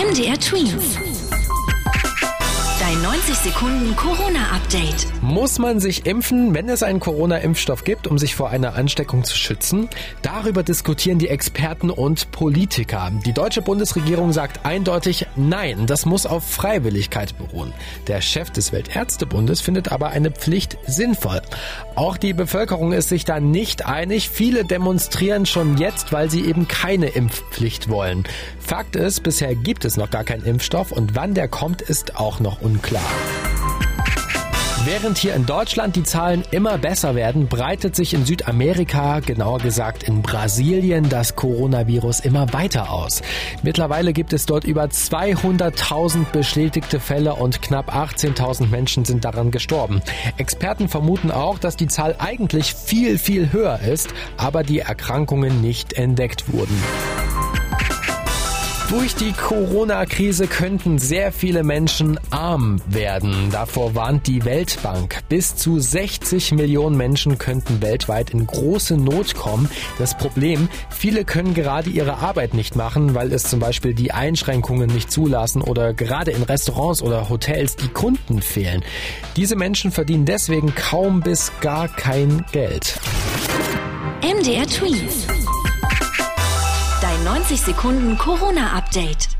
MDR Twins. Dein 90 Sekunden Corona-Update. Muss man sich impfen, wenn es einen Corona-Impfstoff gibt, um sich vor einer Ansteckung zu schützen? Darüber diskutieren die Experten und Politiker. Die deutsche Bundesregierung sagt eindeutig Nein, das muss auf Freiwilligkeit beruhen. Der Chef des Weltärztebundes findet aber eine Pflicht sinnvoll. Auch die Bevölkerung ist sich da nicht einig. Viele demonstrieren schon jetzt, weil sie eben keine Impfpflicht wollen. Fakt ist, bisher gibt es noch gar keinen Impfstoff und wann der kommt, ist auch noch unklar. Während hier in Deutschland die Zahlen immer besser werden, breitet sich in Südamerika, genauer gesagt in Brasilien, das Coronavirus immer weiter aus. Mittlerweile gibt es dort über 200.000 bestätigte Fälle und knapp 18.000 Menschen sind daran gestorben. Experten vermuten auch, dass die Zahl eigentlich viel, viel höher ist, aber die Erkrankungen nicht entdeckt wurden. Durch die Corona-Krise könnten sehr viele Menschen arm werden. Davor warnt die Weltbank. Bis zu 60 Millionen Menschen könnten weltweit in große Not kommen. Das Problem, viele können gerade ihre Arbeit nicht machen, weil es zum Beispiel die Einschränkungen nicht zulassen oder gerade in Restaurants oder Hotels die Kunden fehlen. Diese Menschen verdienen deswegen kaum bis gar kein Geld. MDR Tweet. 60 Sekunden Corona-Update.